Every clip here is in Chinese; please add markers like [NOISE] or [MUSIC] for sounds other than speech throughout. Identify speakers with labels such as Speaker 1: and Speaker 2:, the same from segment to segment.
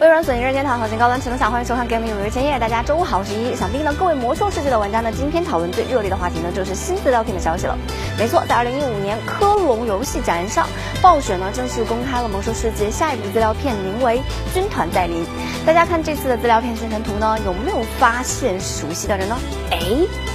Speaker 1: 微软、索尼、任天堂、核心高端、启动响，欢迎收看《Game 每日千页》。大家周五好，我是一。想必呢，各位魔兽世界的玩家呢，今天讨论最热烈的话题呢，就是新资料片的消息了。没错，在二零一五年科隆游戏展上，暴雪呢正式公开了魔兽世界下一部资料片，名为《军团再临》。大家看这次的资料片宣传图呢，有没有发现熟悉的人呢？哎，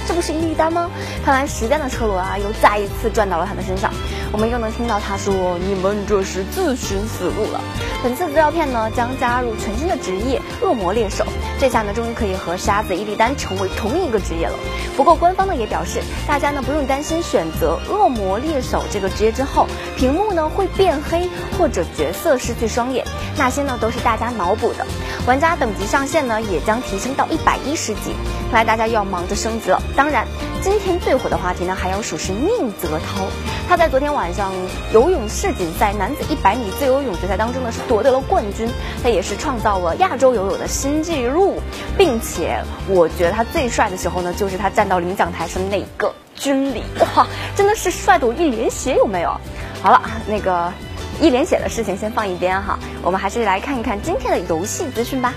Speaker 1: 这不是伊利丹吗？看来时间的车轮啊，又再一次转到了他的身上。我们又能听到他说：“你们这是自寻死路了。”本次资料片呢，将加入全新的职业——恶魔猎手。这下呢，终于可以和沙子伊利丹成为同一个职业了。不过，官方呢也表示，大家呢不用担心选择恶魔猎手这个职业之后，屏幕呢会变黑或者角色失去双眼，那些呢都是大家脑补的。玩家等级上限呢也将提升到一百一十级，看来大家又要忙着升级了。当然，今天最火的话题呢，还要数是宁泽涛。他在昨天晚上游泳世锦赛男子一百米自由泳决赛当中呢，是夺得了冠军。他也是创造了亚洲游泳的新纪录，并且我觉得他最帅的时候呢，就是他站到领奖台上的那个军礼，哇，真的是帅的我一脸血，有没有？好了，那个一脸血的事情先放一边哈，我们还是来看一看今天的游戏资讯吧。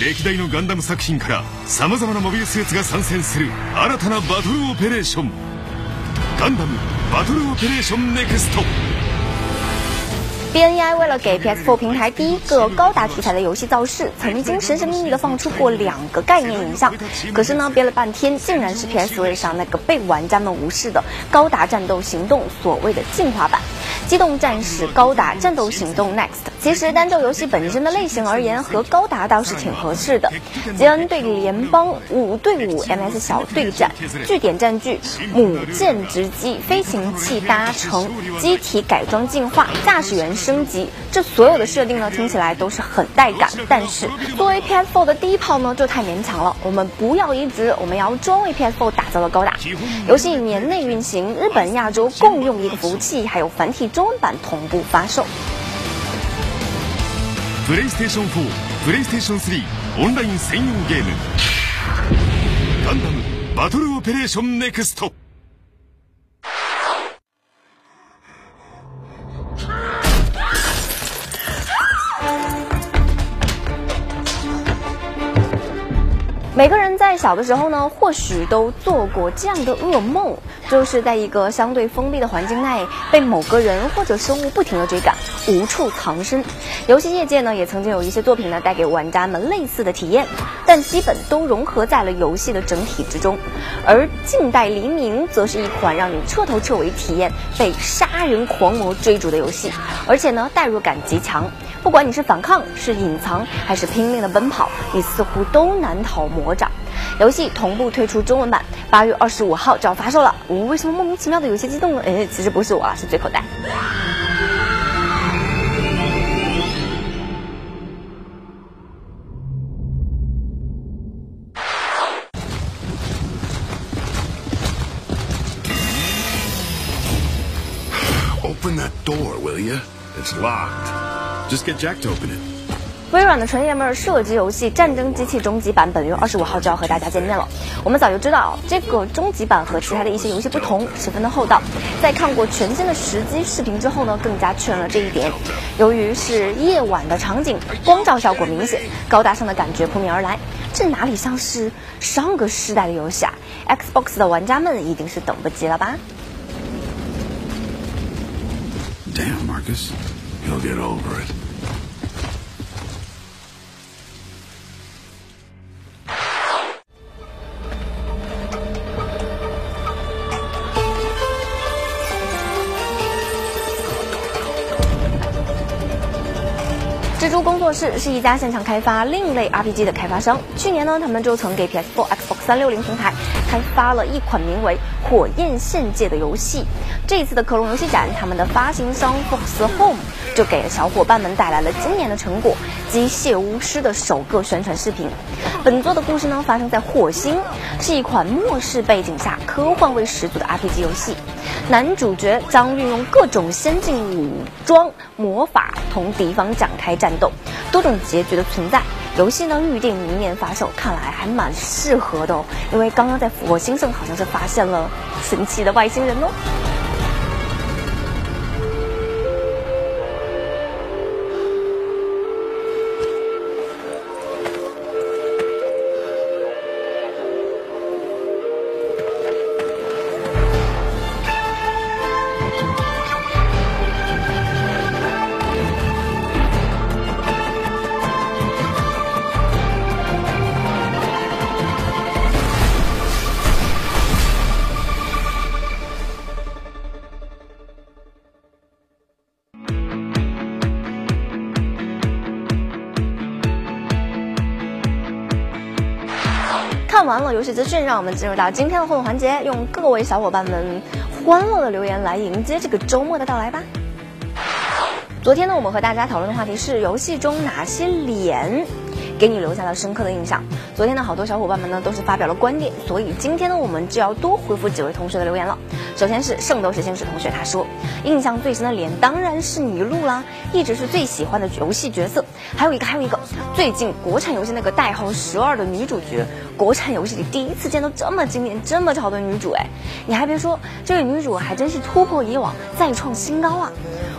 Speaker 2: 歴代のガンダム作品から様々なモビルスーツが参戦する新たなバトルオペレーションガンダムバトルオペレーションネクスト
Speaker 1: BNEI 为了给 PS4 平台第一个高达题材的游戏造势，曾经神神秘秘的放出过两个概念影像。可是呢，憋了半天，竟然是 PS 上那个被玩家们无视的高达战斗行动所谓的进化版《机动战士高达战斗行动 Next》。 其实单就游戏本身的类型而言，和高达倒是挺合适的。杰恩对联邦五对五 MS 小对战，据点占据，母舰直击，飞行器搭乘，机体改装进化，驾驶员升级，这所有的设定呢，听起来都是很带感。但是作为 PS4 的第一炮呢，就太勉强了。我们不要移植，我们要专为 PS4 打造的高达游戏，年内运行，日本、亚洲共用一个服务器，还有繁体中文版同步发售。
Speaker 2: プレイステーション4プレイステーション3オンライン専用ゲームガンダムバトルオペレーションネクスト
Speaker 1: 每个人在小的时候呢，或许都做过这样的噩梦，就是在一个相对封闭的环境内，被某个人或者生物不停的追赶， 无处藏身。游戏业界呢，也曾经有一些作品呢，带给玩家们类似的体验，但基本都融合在了游戏的整体之中。而《近代黎明》则是一款让你彻头彻尾体验被杀人狂魔追逐的游戏，而且呢，代入感极强。不管你是反抗、是隐藏，还是拼命的奔跑，你似乎都难逃魔掌。游戏同步推出中文版，八月二十五号就要发售了。我为什么莫名其妙的有些激动呢？哎，其实不是我啊，是最口袋。
Speaker 3: It's locked. Just get Jack to open it.
Speaker 1: 微软的纯爷们儿射击游戏《战争机器》终极版本月二十五号就要和大家见面了。我们早就知道，这个终极版和其他的一些游戏不同，十分的厚道。在看过全新的实机视频之后呢，更加确认了这一点。由于是夜晚的场景，光照效果明显，高大上的感觉扑面而来。这哪里像是上个世代的游戏啊？Xbox 的玩家们一定是等不及了吧
Speaker 3: ？Damn, Marcus, he'll get over it.
Speaker 1: 蜘蛛工作室是一家擅长开发另类 RPG 的开发商。去年呢，他们就曾给 PS4、Xbox 360平台开发了一款名为《火焰献界》的游戏。这一次的克隆游戏展，他们的发行商 Fox Home 就给了小伙伴们带来了今年的成果《机械巫师》的首个宣传视频。本作的故事呢，发生在火星，是一款末世背景下科幻味十足的 RPG 游戏。男主角将运用各种先进武装、魔法同敌方展开战斗，多种结局的存在，游戏呢预定明年发售，看来还蛮适合的哦。因为刚刚在火星上好像是发现了神奇的外星人哦。完了游戏资讯，让我们进入到今天的互动环节，用各位小伙伴们欢乐的留言来迎接这个周末的到来吧。昨天呢，我们和大家讨论的话题是游戏中哪些脸给你留下了深刻的印象。昨天呢，好多小伙伴们呢都是发表了观点，所以今天呢，我们就要多回复几位同学的留言了。首先是圣斗士星矢同学，他说印象最深的脸当然是麋鹿啦，一直是最喜欢的游戏角色。还有一个，还有一个，最近国产游戏那个代号十二的女主角，国产游戏里第一次见到这么经典、这么潮的女主，哎，你还别说，这位女主还真是突破以往，再创新高啊！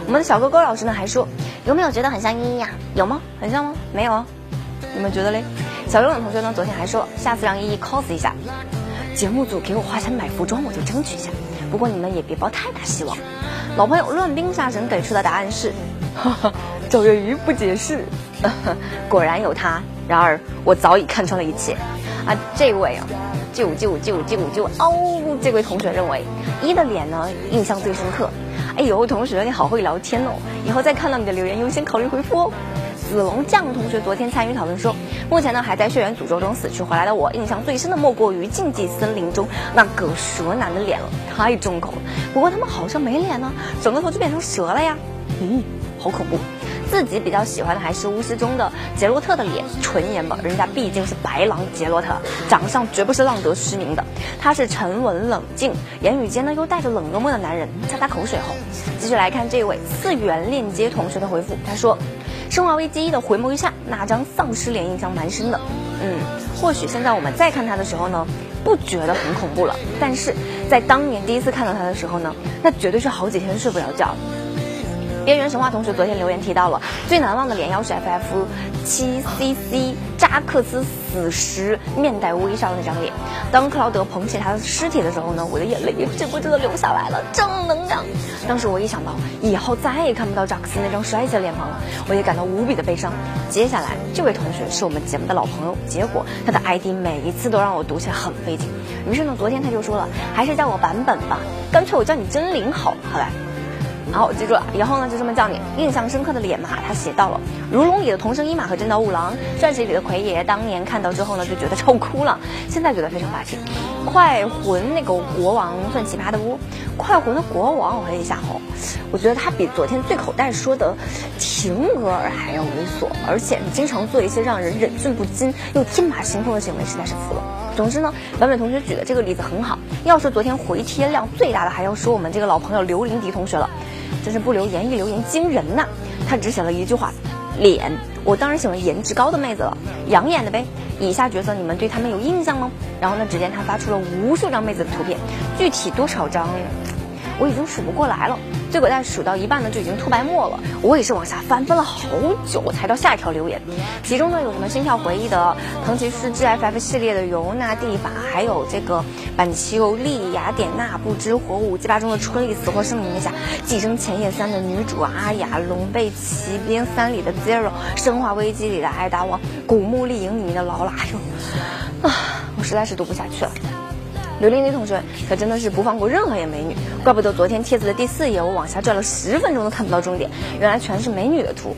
Speaker 1: 我们的小哥哥老师呢还说，有没有觉得很像依依呀？有吗？很像吗？没有啊？你们觉得嘞？小游泳同学呢昨天还说，下次让依依 cos 一下，节目组给我花钱买服装，我就争取一下。不过你们也别抱太大希望。老朋友乱兵杀神给出的答案是，哈哈，赵月瑜不解释，[LAUGHS] 果然有他。然而我早已看穿了一切。啊，这位啊，就就就就就哦，这位同学认为一的脸呢印象最深刻。哎呦，同学你好会聊天哦，以后再看到你的留言优先考虑回复哦。子龙酱同学昨天参与讨论说，目前呢还在血缘诅咒中死去回来的我，印象最深的莫过于禁忌森林中那个蛇男的脸了，太重口了。不过他们好像没脸呢，整个头就变成蛇了呀，咦，好恐怖。自己比较喜欢的还是巫师中的杰洛特的脸，纯颜吧，人家毕竟是白狼杰洛特，长相绝不是浪得虚名的。他是沉稳冷静，言语间呢又带着冷幽默的男人。擦擦口水后，继续来看这位次元链接同学的回复，他说。生化危机一的回眸一笑，那张丧尸脸印象蛮深的。嗯，或许现在我们再看他的时候呢，不觉得很恐怖了。但是在当年第一次看到他的时候呢，那绝对是好几天睡不了觉。边缘神话同学昨天留言提到了最难忘的脸，要是 FF 七 CC 扎克斯死时面带微笑的那张脸。当克劳德捧起他的尸体的时候呢，我的眼泪不住的流下来了。正能量。当时我一想到以后再也看不到扎克斯那张帅气的脸庞了，我也感到无比的悲伤。接下来这位同学是我们节目的老朋友，结果他的 [LAUGHS] ID 每一次都让我读起来很费劲。于是呢，昨天他就说了，还是叫我版本吧，干脆我叫你真灵好，好来。好，记住了，以后呢就这么叫你。印象深刻的脸嘛，他写到了《如龙》里的童声一马和真刀五郎，《传奇》里的奎爷，当年看到之后呢就觉得超哭了，现在觉得非常霸气。快魂那个国王算奇葩的不？快魂的国王，我回忆一下哈，我觉得他比昨天对口袋说的婷格尔还要猥琐，而且经常做一些让人忍俊不禁又天马行空的行为，实在是服了。总之呢，版本同学举的这个例子很好。要说昨天回贴量最大的，还要说我们这个老朋友刘林迪同学了。真是不留言，一留言惊人呐！他只写了一句话：脸。我当然喜欢颜值高的妹子了，养眼的呗。以下角色你们对他们有印象吗？然后呢，只见他发出了无数张妹子的图片，具体多少张？我已经数不过来了，结果在数到一半呢，就已经吐白沫了。我也是往下翻翻了好久，才到下一条留言。其中呢，有什么心跳回忆的藤崎诗 GFF 系列的尤娜蒂法，还有这个板丘利雅典娜，不知火舞鸡巴中的春丽，死或生名下，寄生前夜三的女主阿雅，龙背骑兵三里的 Zero，生化危机里的艾达王，古墓丽影里面的劳拉，哎呦，啊，我实在是读不下去了。刘玲玲同学可真的是不放过任何一个美女，怪不得昨天帖子的第四页我往下转了十分钟都看不到终点，原来全是美女的图。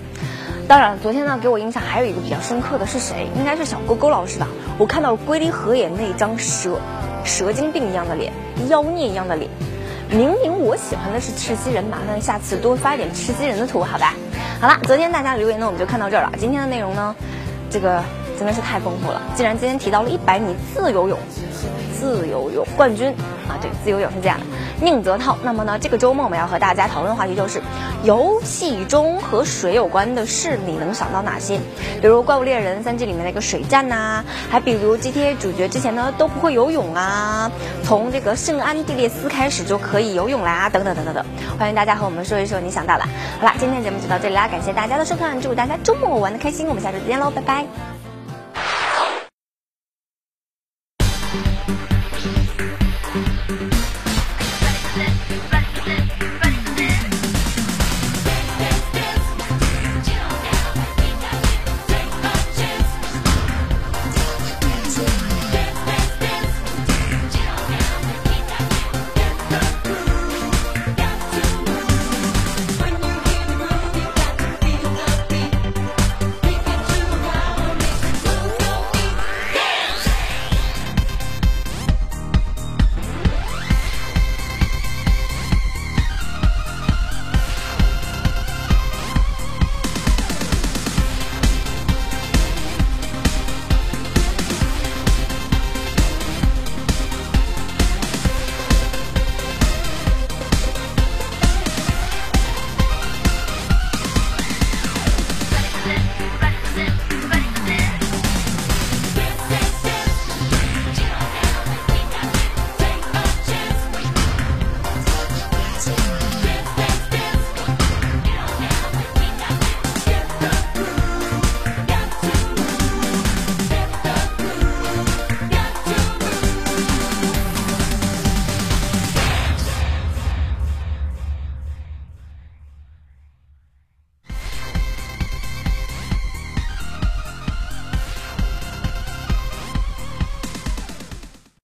Speaker 1: 当然，昨天呢给我印象还有一个比较深刻的是谁？应该是小勾勾老师吧。我看到龟梨和也那张蛇蛇精病一样的脸，妖孽一样的脸。明明我喜欢的是赤西人，麻烦下次多发一点赤西人的图，好吧？好了，昨天大家留言呢我们就看到这儿了。今天的内容呢，这个。真的是太丰富了。既然今天提到了一百米自由泳，自由泳冠军啊，对自由泳是这样的。宁泽涛，那么呢，这个周末我们要和大家讨论的话题就是，游戏中和水有关的事，你能想到哪些？比如《怪物猎人》三季里面的一个水战呐，还比如 GTA 主角之前呢都不会游泳啊，从这个圣安地列斯开始就可以游泳啦，等等等等等。欢迎大家和我们说一说你想到的。好啦，今天节目就到这里啦，感谢大家的收看，祝大家周末玩的开心，我们下周再见喽，拜拜。